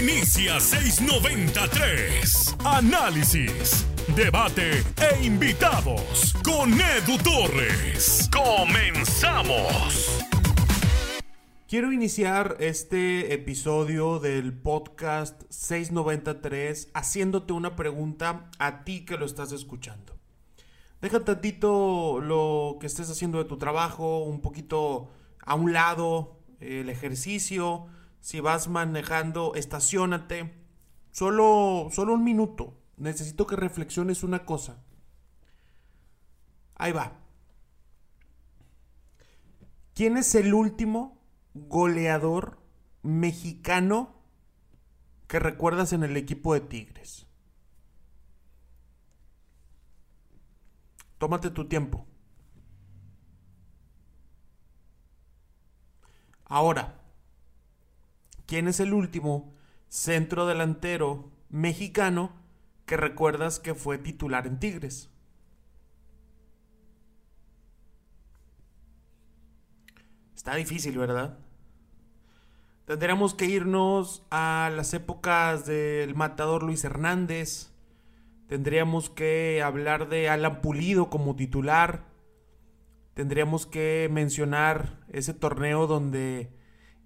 Inicia 693. Análisis, debate e invitados con Edu Torres. Comenzamos. Quiero iniciar este episodio del podcast 693 haciéndote una pregunta a ti que lo estás escuchando. Deja tantito lo que estés haciendo de tu trabajo, un poquito a un lado, el ejercicio. Si vas manejando, estacionate. Solo, solo un minuto. Necesito que reflexiones una cosa. Ahí va. ¿Quién es el último goleador mexicano que recuerdas en el equipo de Tigres? Tómate tu tiempo. Ahora, ¿quién es el último centro delantero mexicano que recuerdas que fue titular en Tigres? Está difícil, ¿verdad? Tendríamos que irnos a las épocas del matador Luis Hernández. Tendríamos que hablar de Alan Pulido como titular. Tendríamos que mencionar ese torneo donde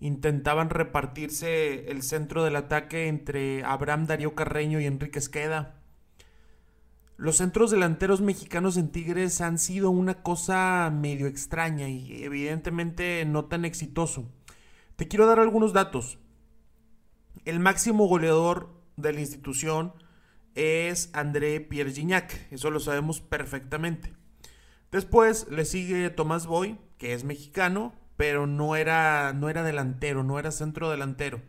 intentaban repartirse el centro del ataque entre Abraham Darío Carreño y Enrique Esqueda. Los centros delanteros mexicanos en Tigres han sido una cosa medio extraña y evidentemente no tan exitoso. Te quiero dar algunos datos. El máximo goleador de la institución es André Pierre Gignac, eso lo sabemos perfectamente. Después le sigue Tomás Boy, que es mexicano, pero no era, no era delantero, no era centro delantero.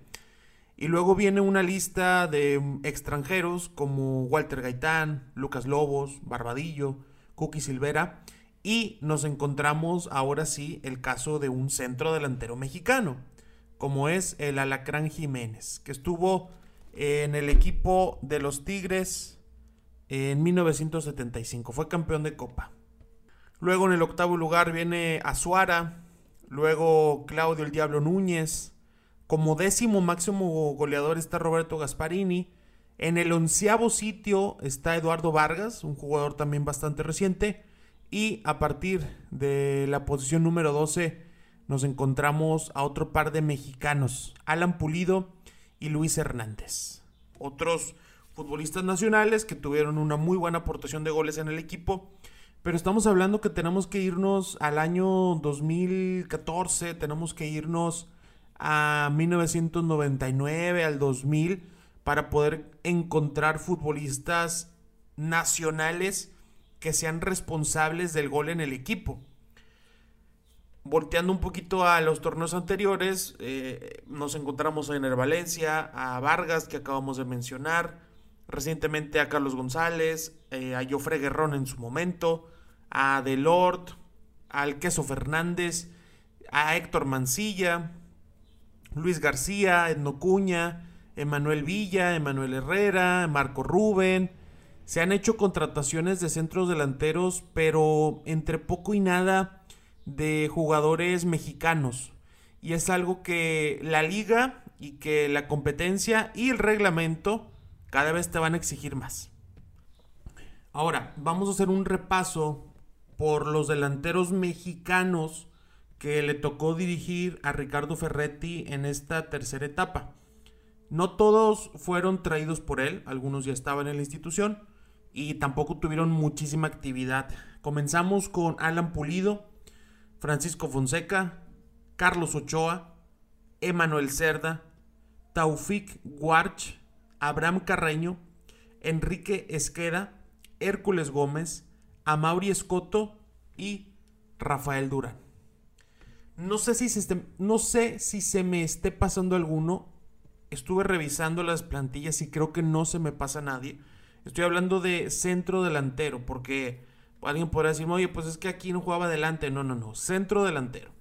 Y luego viene una lista de extranjeros como Walter Gaitán, Lucas Lobos, Barbadillo, Cookie Silvera. Y nos encontramos ahora sí el caso de un centro delantero mexicano, como es el Alacrán Jiménez, que estuvo en el equipo de los Tigres en 1975. Fue campeón de Copa. Luego en el octavo lugar viene Azuara, luego Claudio el Diablo Núñez, como décimo máximo goleador está Roberto Gasparini. En el onceavo sitio está Eduardo Vargas, un jugador también bastante reciente. Y a partir de la posición número 12 nos encontramos a otro par de mexicanos, Alan Pulido y Luis Hernández. Otros futbolistas nacionales que tuvieron una muy buena aportación de goles en el equipo. Pero estamos hablando que tenemos que irnos al año 2014, tenemos que irnos a 1999, al 2000, para poder encontrar futbolistas nacionales que sean responsables del gol en el equipo. Volteando un poquito a los torneos anteriores, eh, nos encontramos a Ener Valencia, a Vargas, que acabamos de mencionar, recientemente a Carlos González, eh, a Jofre Guerrón en su momento, a Delort, al Queso Fernández, a Héctor Mancilla, Luis García, Edno Cuña, Emanuel Villa, Emanuel Herrera, Marco Rubén. Se han hecho contrataciones de centros delanteros, pero entre poco y nada de jugadores mexicanos. Y es algo que la liga y que la competencia y el reglamento cada vez te van a exigir más. Ahora, vamos a hacer un repaso por los delanteros mexicanos que le tocó dirigir a Ricardo Ferretti en esta tercera etapa. No todos fueron traídos por él, algunos ya estaban en la institución y tampoco tuvieron muchísima actividad. Comenzamos con Alan Pulido, Francisco Fonseca, Carlos Ochoa, Emanuel Cerda, Taufik Guarch, Abraham Carreño, Enrique Esqueda, Hércules Gómez, Amauri Escoto y Rafael Durán. No sé si se, no sé si se me esté pasando alguno. Estuve revisando las plantillas y creo que no se me pasa nadie. Estoy hablando de centro delantero, porque alguien podrá decir, oye, pues es que aquí no jugaba delante. No, no, no, centro delantero.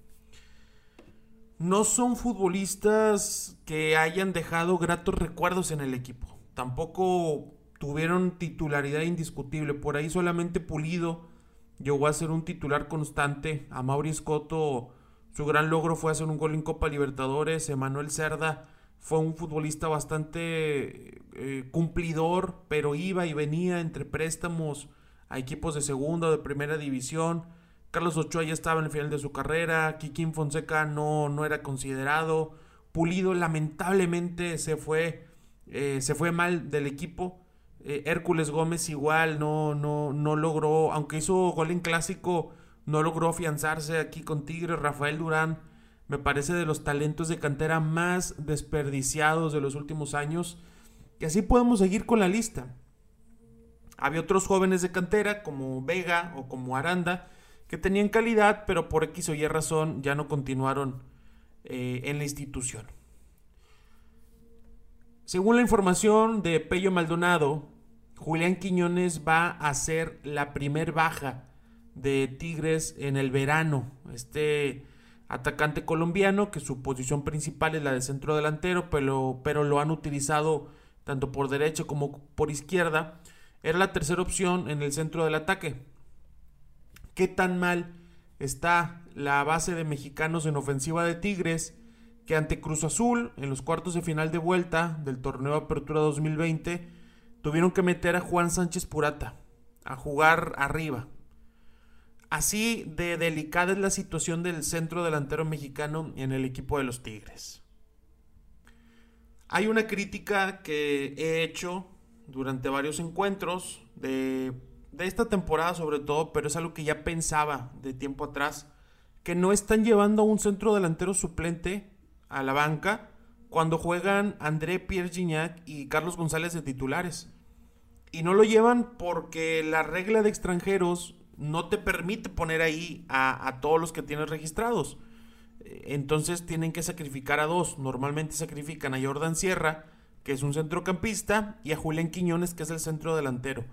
No son futbolistas que hayan dejado gratos recuerdos en el equipo. Tampoco tuvieron titularidad indiscutible. Por ahí solamente Pulido llegó a ser un titular constante. A Mauri Scotto su gran logro fue hacer un gol en Copa Libertadores. Emanuel Cerda fue un futbolista bastante eh, cumplidor, pero iba y venía entre préstamos a equipos de segunda o de primera división. Carlos Ochoa ya estaba en el final de su carrera, Kikín Fonseca no, no era considerado, Pulido lamentablemente se fue, eh, se fue mal del equipo. Eh, Hércules Gómez igual no, no, no logró, aunque hizo gol en clásico, no logró afianzarse aquí con Tigres. Rafael Durán me parece de los talentos de cantera más desperdiciados de los últimos años. Y así podemos seguir con la lista. Había otros jóvenes de cantera como Vega o como Aranda que tenían calidad, pero por X o Y razón ya no continuaron eh, en la institución. Según la información de Pello Maldonado, Julián Quiñones va a ser la primer baja de Tigres en el verano. Este atacante colombiano, que su posición principal es la de centro delantero, pero, pero lo han utilizado tanto por derecha como por izquierda, era la tercera opción en el centro del ataque. ¿Qué tan mal está la base de mexicanos en ofensiva de Tigres que ante Cruz Azul en los cuartos de final de vuelta del torneo Apertura 2020 tuvieron que meter a Juan Sánchez Purata a jugar arriba? Así de delicada es la situación del centro delantero mexicano en el equipo de los Tigres. Hay una crítica que he hecho durante varios encuentros de, esta temporada sobre todo, pero es algo que ya pensaba de tiempo atrás, que no están llevando a un centro delantero suplente a la banca cuando juegan André Pierre Gignac y Carlos González de titulares. Y no lo llevan porque la regla de extranjeros no te permite poner ahí a, todos los que tienes registrados. Entonces tienen que sacrificar a dos. Normalmente sacrifican a Jordan Sierra, que es un centrocampista, y a Julián Quiñones, que es el centro delantero.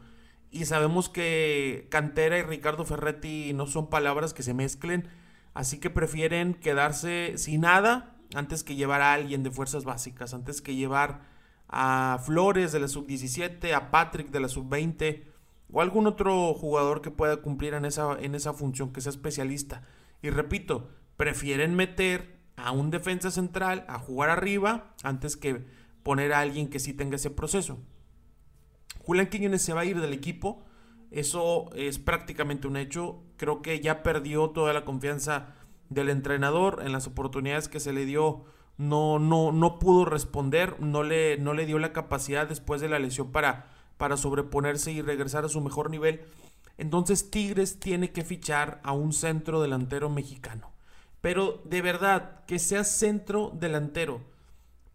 Y sabemos que Cantera y Ricardo Ferretti no son palabras que se mezclen, así que prefieren quedarse sin nada antes que llevar a alguien de fuerzas básicas, antes que llevar a Flores de la sub-17, a Patrick de la sub-20 o algún otro jugador que pueda cumplir en esa, en esa función, que sea especialista. Y repito, prefieren meter a un defensa central a jugar arriba antes que poner a alguien que sí tenga ese proceso. Julián Quiñones se va a ir del equipo, eso es prácticamente un hecho. Creo que ya perdió toda la confianza del entrenador en las oportunidades que se le dio. No, no, no pudo responder, no le, no le dio la capacidad después de la lesión para, para sobreponerse y regresar a su mejor nivel. Entonces Tigres tiene que fichar a un centro delantero mexicano pero de verdad, que sea centro delantero.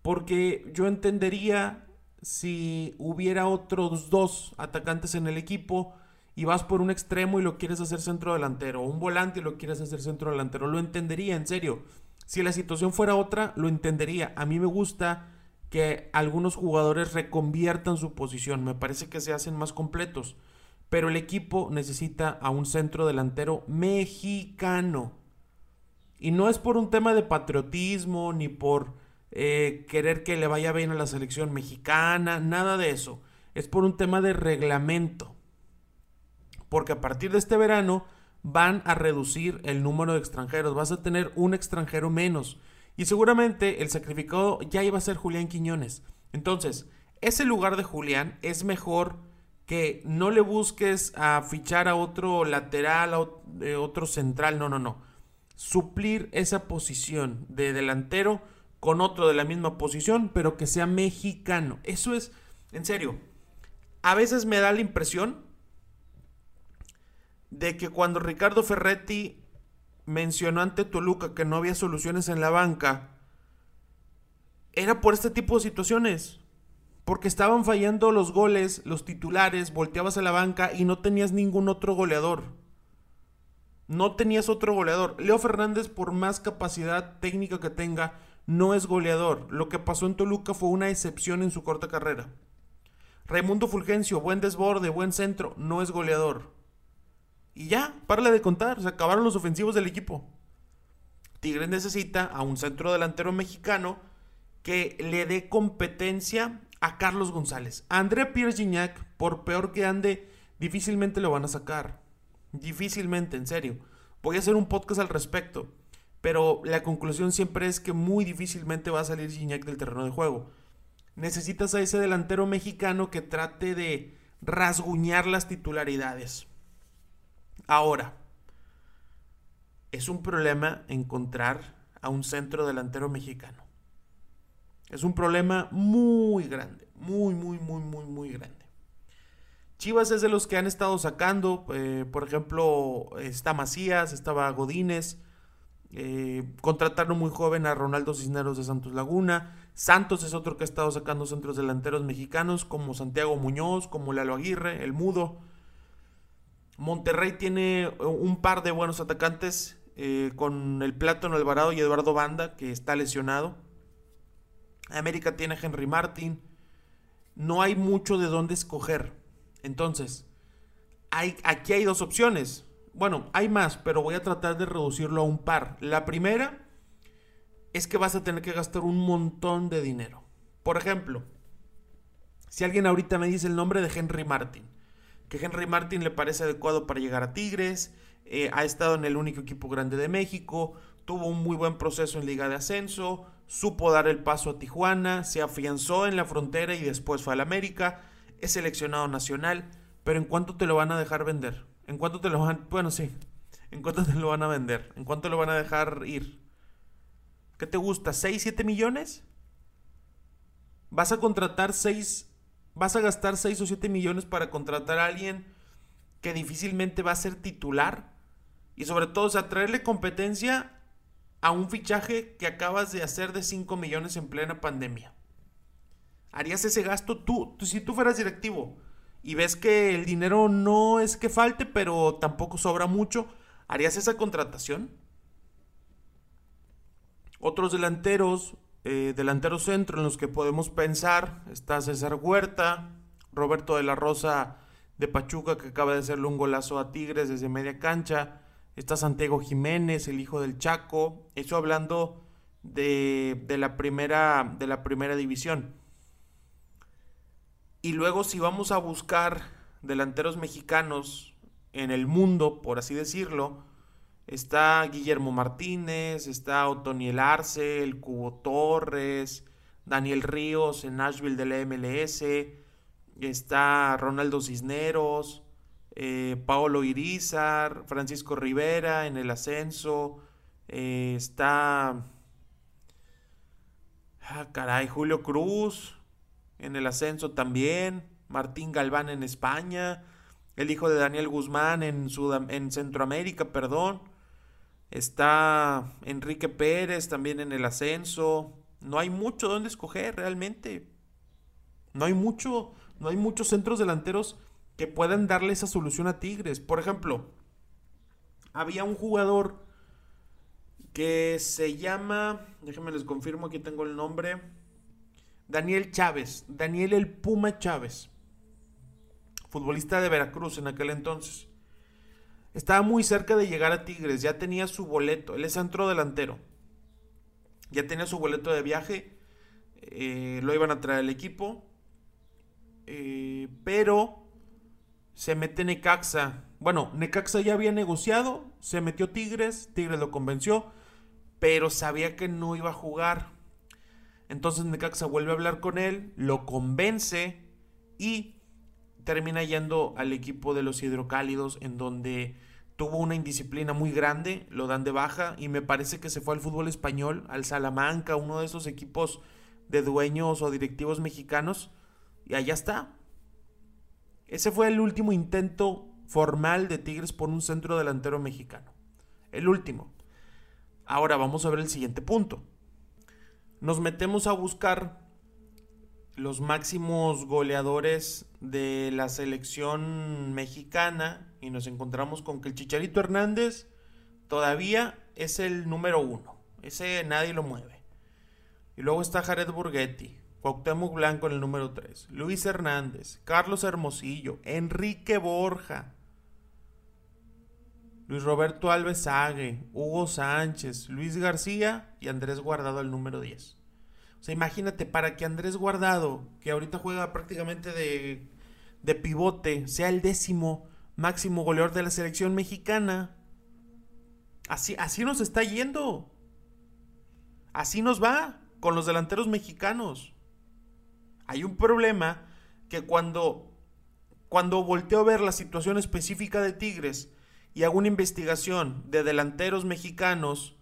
Porque yo entendería si hubiera otros dos atacantes en el equipo y vas por un extremo y lo quieres hacer centro delantero, o un volante y lo quieres hacer centro delantero, lo entendería, en serio. Si la situación fuera otra, lo entendería. A mí me gusta que algunos jugadores reconviertan su posición, me parece que se hacen más completos. Pero el equipo necesita a un centro delantero mexicano. Y no es por un tema de patriotismo ni por eh, querer que le vaya bien a la selección mexicana, nada de eso. Es por un tema de reglamento. Porque a partir de este verano van a reducir el número de extranjeros. Vas a tener un extranjero menos. Y seguramente el sacrificado ya iba a ser Julián Quiñones. Entonces, ese lugar de Julián es mejor que no le busques a fichar a otro lateral, a eh, otro central. No, no, no suplir esa posición de delantero con otro de la misma posición, pero que sea mexicano. Eso es, en serio, a veces me da la impresión de que cuando Ricardo Ferretti mencionó ante Toluca que no había soluciones en la banca, era por este tipo de situaciones. Porque estaban fallando los goles, los titulares, volteabas a la banca y no tenías ningún otro goleador. No tenías otro goleador. Leo Fernández, por más capacidad técnica que tenga, no es goleador. Lo que pasó en Toluca fue una excepción en su corta carrera. Raimundo Fulgencio, buen desborde, buen centro, no es goleador. Y ya, párale de contar, se acabaron los ofensivos del equipo. Tigres necesita a un centro delantero mexicano que le dé competencia a Carlos González. André Pierre Gignac, por peor que ande, difícilmente lo van a sacar. Difícilmente, en serio. Voy a hacer un podcast al respecto. Pero la conclusión siempre es que muy difícilmente va a salir Gignac del terreno de juego. Necesitas a ese delantero mexicano que trate de rasguñar las titularidades. Ahora, es un problema encontrar a un centro delantero mexicano. Es un problema muy grande, muy, muy, muy, muy, muy grande. Chivas es de los que han estado sacando, eh, por ejemplo, está Macías, estaba Godínez, eh, contrataron muy joven a Ronaldo Cisneros de Santos Laguna, Santos es otro que ha estado sacando centros delanteros mexicanos como Santiago Muñoz, como Lalo Aguirre, el Mudo. Monterrey tiene un par de buenos atacantes eh, con el Plátano Alvarado y Eduardo Banda, que está lesionado. América tiene a Henry Martin. No hay mucho de dónde escoger. Entonces, hay, aquí hay dos opciones. Bueno, hay más, pero voy a tratar de reducirlo a un par. La primera es que vas a tener que gastar un montón de dinero. Por ejemplo, si alguien ahorita me dice el nombre de Henry Martin, que Henry Martin le parece adecuado para llegar a Tigres, eh, ha estado en el único equipo grande de México, tuvo un muy buen proceso en Liga de Ascenso, supo dar el paso a Tijuana, se afianzó en la frontera y después fue al América, es seleccionado nacional, pero ¿en cuánto te lo van a dejar vender? ¿En cuánto te lo van Bueno, sí. ¿En cuánto te lo van a vender? ¿En cuánto lo van a dejar ir? ¿Qué te gusta? ¿6, 7 millones? ¿Vas a contratar 6, vas a gastar 6 o 7 millones para contratar a alguien que difícilmente va a ser titular? Y sobre todo, o sea, traerle competencia a un fichaje que acabas de hacer de 5 millones en plena pandemia. ¿Harías ese gasto tú, si tú fueras directivo y ves que el dinero no es que falte, pero tampoco sobra mucho? ¿Harías esa contratación? Otros delanteros, eh, delanteros centro en los que podemos pensar, está César Huerta, Roberto de la Rosa de Pachuca que acaba de hacerle un golazo a Tigres desde media cancha, Está Santiago Jiménez, el hijo del Chaco. Eso hablando de, la, primera, de la primera división. Y luego si vamos a buscar delanteros mexicanos en el mundo, por así decirlo, está Guillermo Martínez, está Otoniel Arce, el Cubo Torres, Daniel Ríos en Nashville de la MLS, está Ronaldo Cisneros, eh, Paolo Irizar, Francisco Rivera en el ascenso, eh, está, ah, caray, Julio Cruz en el ascenso también, Martín Galván en España, el hijo de Daniel Guzmán en, en Centroamérica, perdón, está Enrique Pérez también en el ascenso, no hay mucho donde escoger realmente, no hay mucho, no hay muchos centros delanteros que puedan darle esa solución a Tigres. Por ejemplo, había un jugador que se llama, déjenme les confirmo, aquí tengo el nombre, Daniel Chávez, Daniel el Puma Chávez, futbolista de Veracruz en aquel entonces. Estaba muy cerca de llegar a Tigres, ya tenía su boleto, él es centro delantero, ya tenía su boleto de viaje, eh, lo iban a traer al equipo, eh, pero se mete Necaxa. Bueno, Necaxa ya había negociado, se metió Tigres, Tigres lo convenció, pero sabía que no iba a jugar. Entonces Necaxa vuelve a hablar con él, lo convence y termina yendo al equipo de los hidrocálidos en donde tuvo una indisciplina muy grande, lo dan de baja y me parece que se fue al fútbol español, al Salamanca, uno de esos equipos de dueños o directivos mexicanos y allá está, ese fue el último intento formal de Tigres por un centro delantero mexicano. El último. Ahora vamos a ver el siguiente punto. Nos metemos a buscar los máximos goleadores de la selección mexicana y nos encontramos con que el Chicharito Hernández todavía es el número uno. Ese nadie lo mueve. Y luego está Jared Burgetti, Cuauhtémoc Blanco en el número 3, Luis Hernández, Carlos Hermosillo, Enrique Borja, Luis Roberto Alves Sague, Hugo Sánchez, Luis García y Andrés Guardado el número 10. Imagínate, para que Andrés Guardado, que ahorita juega prácticamente de, de pivote, sea el décimo máximo goleador de la selección mexicana. Así, así nos está yendo. Así nos va con los delanteros mexicanos. Hay un problema que cuando, cuando volteo a ver la situación específica de Tigres y hago una investigación de delanteros mexicanos,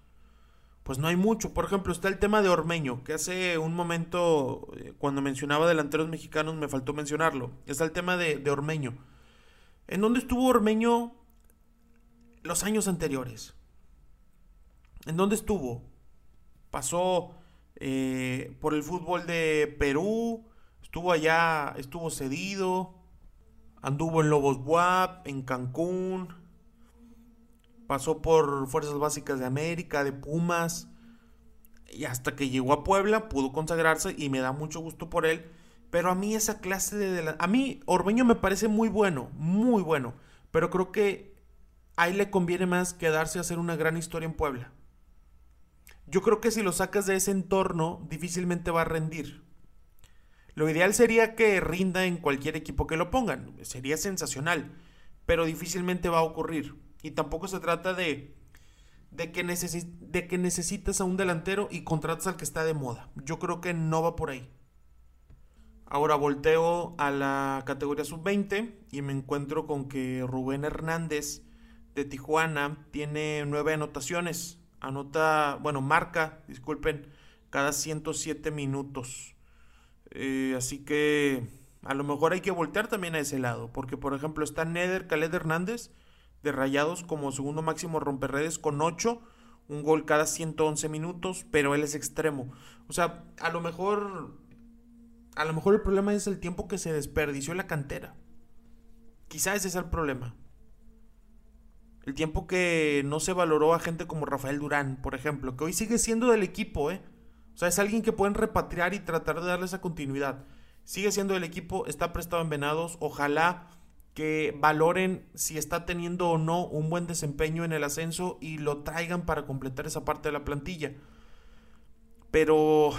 pues no hay mucho. Por ejemplo, está el tema de Ormeño, que hace un momento, eh, cuando mencionaba delanteros mexicanos, me faltó mencionarlo. Está el tema de, Ormeño. ¿En dónde estuvo Ormeño los años anteriores? ¿En dónde estuvo? Pasó eh, por el fútbol de Perú, estuvo allá, estuvo cedido, anduvo en Lobos Buap, en Cancún, pasó por Fuerzas Básicas de América, de Pumas, y hasta que llegó a Puebla pudo consagrarse y me da mucho gusto por él. Pero a mí esa clase de... A mí Orbeño me parece muy bueno, muy bueno, pero creo que ahí le conviene más quedarse a hacer una gran historia en Puebla. Yo creo que si lo sacas de ese entorno, difícilmente va a rendir. Lo ideal sería que rinda en cualquier equipo que lo pongan. Sería sensacional. Pero difícilmente va a ocurrir. Y tampoco se trata de, de, que, de que necesitas a un delantero y contratas al que está de moda. Yo creo que no va por ahí. Ahora volteo a la categoría sub-20 y me encuentro con que Rubén Hernández de Tijuana tiene nueve anotaciones anota, bueno, marca, disculpen, cada 107 minutos. Eh, así que a lo mejor hay que voltear también a ese lado, porque por ejemplo está Neder Khaled Hernández de Rayados como segundo máximo romperredes con 8, un gol cada 111 minutos, pero él es extremo. O sea, a lo mejor a lo mejor el problema es el tiempo que se desperdició en la cantera. Quizás ese es el problema. El tiempo que no se valoró a gente como Rafael Durán, por ejemplo, que hoy sigue siendo del equipo, ¿eh? O sea, es alguien que pueden repatriar y tratar de darle esa continuidad. Sigue siendo del equipo, está prestado en Venados. Ojalá que valoren si está teniendo o no un buen desempeño en el ascenso y lo traigan para completar esa parte de la plantilla. Pero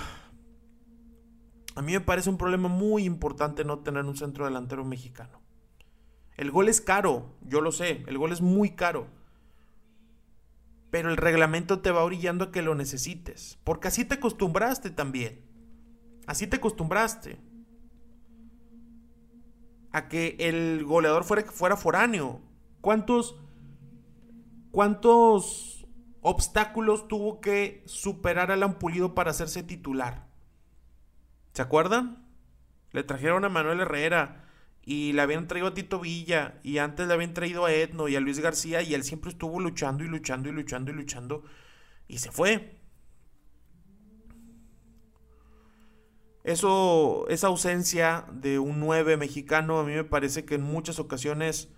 a mí me parece un problema muy importante no tener un centro delantero mexicano. El gol es caro, yo lo sé, el gol es muy caro. Pero el reglamento te va orillando a que lo necesites. Porque así te acostumbraste también. Así te acostumbraste. A que el goleador fuera, fuera foráneo. ¿Cuántos, ¿Cuántos obstáculos tuvo que superar al Ampulido para hacerse titular? ¿Se acuerdan? Le trajeron a Manuel Herrera y le habían traído a Tito Villa y antes le habían traído a Edno y a Luis García y él siempre estuvo luchando y luchando y luchando y luchando y se fue. Eso, esa ausencia de un 9 mexicano a mí me parece que en muchas ocasiones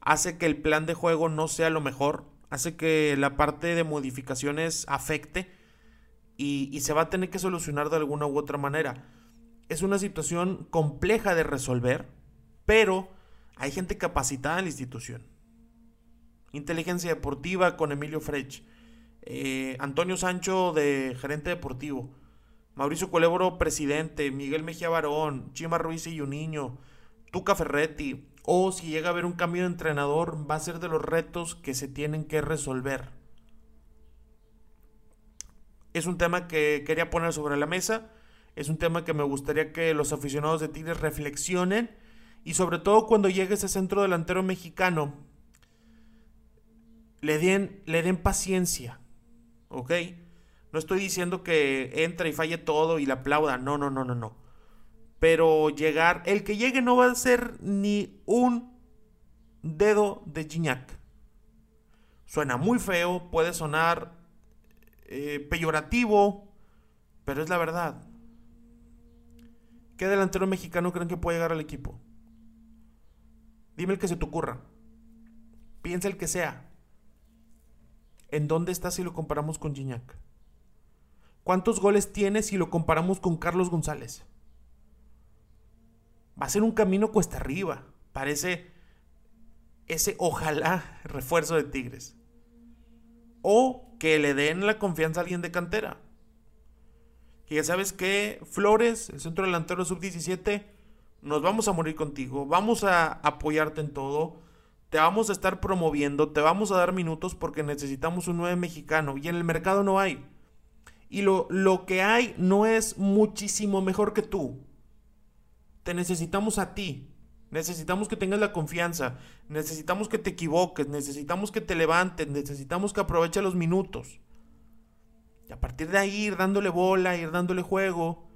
hace que el plan de juego no sea lo mejor, hace que la parte de modificaciones afecte y, se va a tener que solucionar de alguna u otra manera. Es una situación compleja de resolver, pero hay gente capacitada en la institución. Inteligencia deportiva con Emilio Frech. Eh, Antonio Sancho de gerente deportivo. Mauricio Colebro, presidente. Miguel Mejía Barón. Chima Ruiz y Niño. Tuca Ferretti. O si llega a haber un cambio de entrenador, va a ser de los retos que se tienen que resolver. Es un tema que quería poner sobre la mesa. Es un tema que me gustaría que los aficionados de Tigres reflexionen y sobre todo cuando llegue ese centro delantero mexicano, le den, le den paciencia. ¿Ok? No estoy diciendo que entre y falle todo y le aplauda. No, no, no, no, no. Pero llegar, el que llegue no va a ser ni un dedo de Gignac. Suena muy feo, puede sonar eh, peyorativo, pero es la verdad. ¿Qué delantero mexicano creen que puede llegar al equipo? Dime el que se te ocurra. Piensa el que sea. ¿En dónde está si lo comparamos con Gignac? ¿Cuántos goles tiene si lo comparamos con Carlos González? Va a ser un camino cuesta arriba. Parece ese ojalá refuerzo de Tigres. O que le den la confianza a alguien de cantera. Que ya sabes que Flores, el centro delantero sub-17, nos vamos a morir contigo, vamos a apoyarte en todo, te vamos a estar promoviendo, te vamos a dar minutos porque necesitamos un nuevo mexicano y en el mercado no hay. Y lo, lo que hay no es muchísimo mejor que tú. Te necesitamos a ti. Necesitamos que tengas la confianza. Necesitamos que te equivoques. Necesitamos que te levantes. Necesitamos que aproveches los minutos. Y a partir de ahí ir dándole bola, ir dándole juego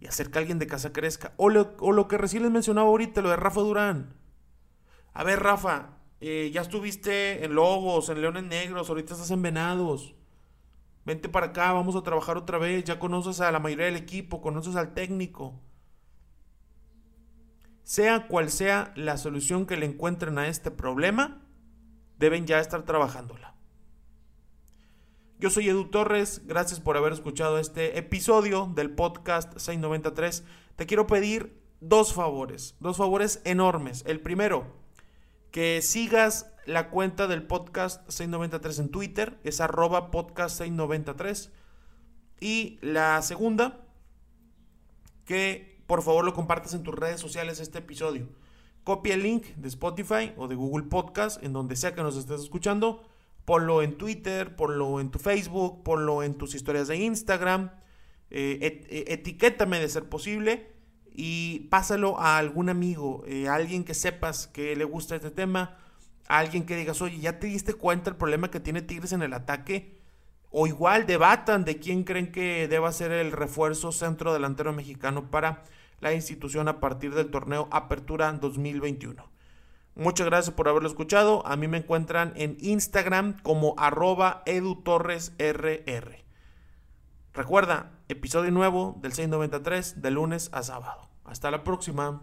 y hacer que alguien de casa crezca. O lo, o lo que recién les mencionaba ahorita, lo de Rafa Durán. A ver, Rafa, eh, ya estuviste en Lobos, en Leones Negros, ahorita estás en Venados. Vente para acá, vamos a trabajar otra vez. Ya conoces a la mayoría del equipo, conoces al técnico. Sea cual sea la solución que le encuentren a este problema, deben ya estar trabajándola. Yo soy Edu Torres, gracias por haber escuchado este episodio del podcast 693. Te quiero pedir dos favores, dos favores enormes. El primero, que sigas la cuenta del podcast 693 en Twitter, es arroba podcast 693. Y la segunda, que por favor lo compartas en tus redes sociales este episodio. Copia el link de Spotify o de Google Podcast, en donde sea que nos estés escuchando ponlo en Twitter, ponlo en tu Facebook, ponlo en tus historias de Instagram, eh, eh, etiquétame de ser posible y pásalo a algún amigo, eh, a alguien que sepas que le gusta este tema, alguien que digas, oye, ¿ya te diste cuenta el problema que tiene Tigres en el ataque? O igual debatan de quién creen que deba ser el refuerzo centro delantero mexicano para la institución a partir del torneo Apertura 2021. Muchas gracias por haberlo escuchado. A mí me encuentran en Instagram como arroba edutorresrr. Recuerda, episodio nuevo del 693 de lunes a sábado. Hasta la próxima.